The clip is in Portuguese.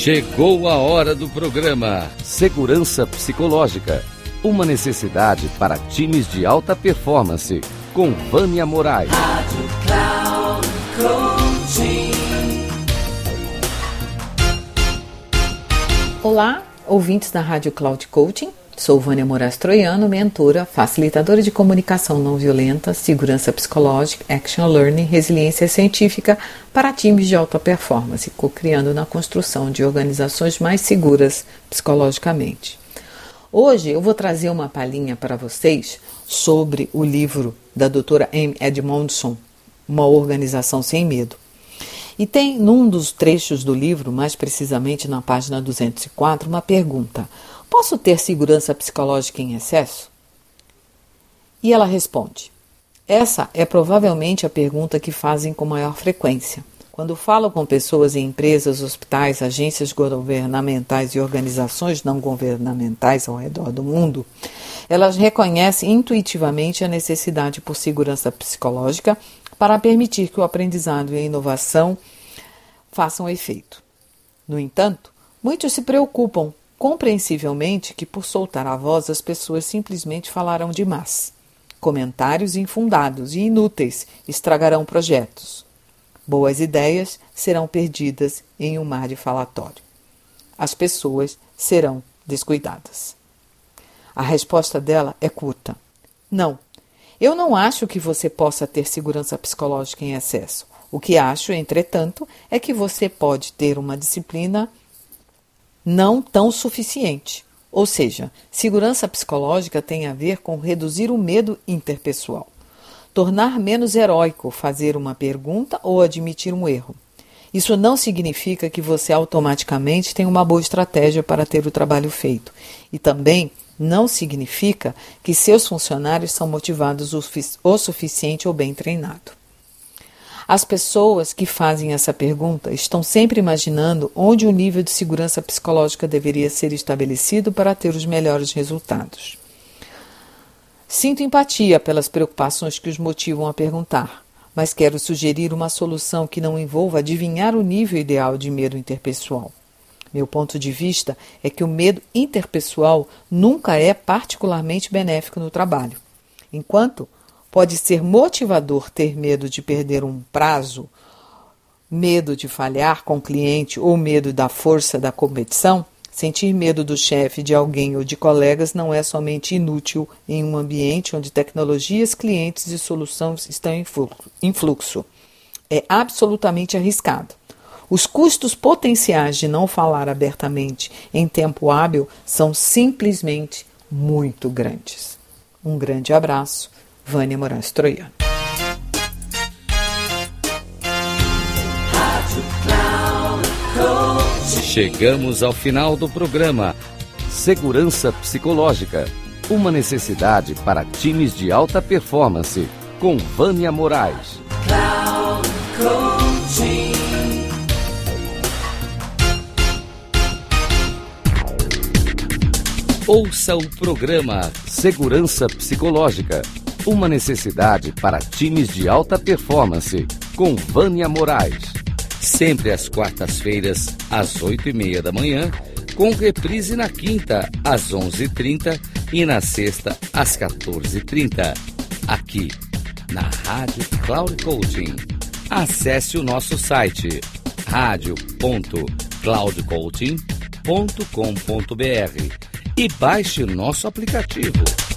Chegou a hora do programa Segurança Psicológica. Uma necessidade para times de alta performance. Com Vânia Moraes. Rádio Cloud Coaching. Olá, ouvintes da Rádio Cloud Coaching. Sou Vânia Moraes Troiano, mentora, facilitadora de comunicação não violenta, segurança psicológica, action learning, resiliência científica para times de alta performance, co-criando na construção de organizações mais seguras psicologicamente. Hoje eu vou trazer uma palhinha para vocês sobre o livro da doutora Amy Edmondson, Uma Organização Sem Medo. E tem num dos trechos do livro, mais precisamente na página 204, uma pergunta: Posso ter segurança psicológica em excesso? E ela responde: Essa é provavelmente a pergunta que fazem com maior frequência. Quando falo com pessoas em empresas, hospitais, agências governamentais e organizações não governamentais ao redor do mundo, elas reconhecem intuitivamente a necessidade por segurança psicológica para permitir que o aprendizado e a inovação façam efeito. No entanto, muitos se preocupam Compreensivelmente que por soltar a voz as pessoas simplesmente falaram demais. Comentários infundados e inúteis estragarão projetos. Boas ideias serão perdidas em um mar de falatório. As pessoas serão descuidadas. A resposta dela é curta. Não, eu não acho que você possa ter segurança psicológica em excesso. O que acho, entretanto, é que você pode ter uma disciplina não tão suficiente. Ou seja, segurança psicológica tem a ver com reduzir o medo interpessoal, tornar menos heróico fazer uma pergunta ou admitir um erro. Isso não significa que você automaticamente tem uma boa estratégia para ter o trabalho feito. E também não significa que seus funcionários são motivados o, suficiente ou bem treinados. As pessoas que fazem essa pergunta estão sempre imaginando onde o nível de segurança psicológica deveria ser estabelecido para ter os melhores resultados. Sinto empatia pelas preocupações que os motivam a perguntar, mas quero sugerir uma solução que não envolva adivinhar o nível ideal de medo interpessoal. Meu ponto de vista é que o medo interpessoal nunca é particularmente benéfico no trabalho. Enquanto Pode ser motivador ter medo de perder um prazo, medo de falhar com o cliente ou medo da força da competição. Sentir medo do chefe, de alguém ou de colegas não é somente inútil em um ambiente onde tecnologias, clientes e soluções estão em fluxo. É absolutamente arriscado. Os custos potenciais de não falar abertamente em tempo hábil são simplesmente muito grandes. Um grande abraço Vânia Moraes Troiano. Chegamos ao final do programa Segurança Psicológica. Uma necessidade para times de alta performance. Com Vânia Moraes. Ouça o programa Segurança Psicológica uma necessidade para times de alta performance, com Vânia Moraes. Sempre às quartas-feiras, às oito e meia da manhã, com reprise na quinta, às onze e trinta e na sexta, às quatorze e trinta. Aqui, na Rádio Cloud Coaching. Acesse o nosso site radio.cloudcoaching.com.br e baixe nosso aplicativo.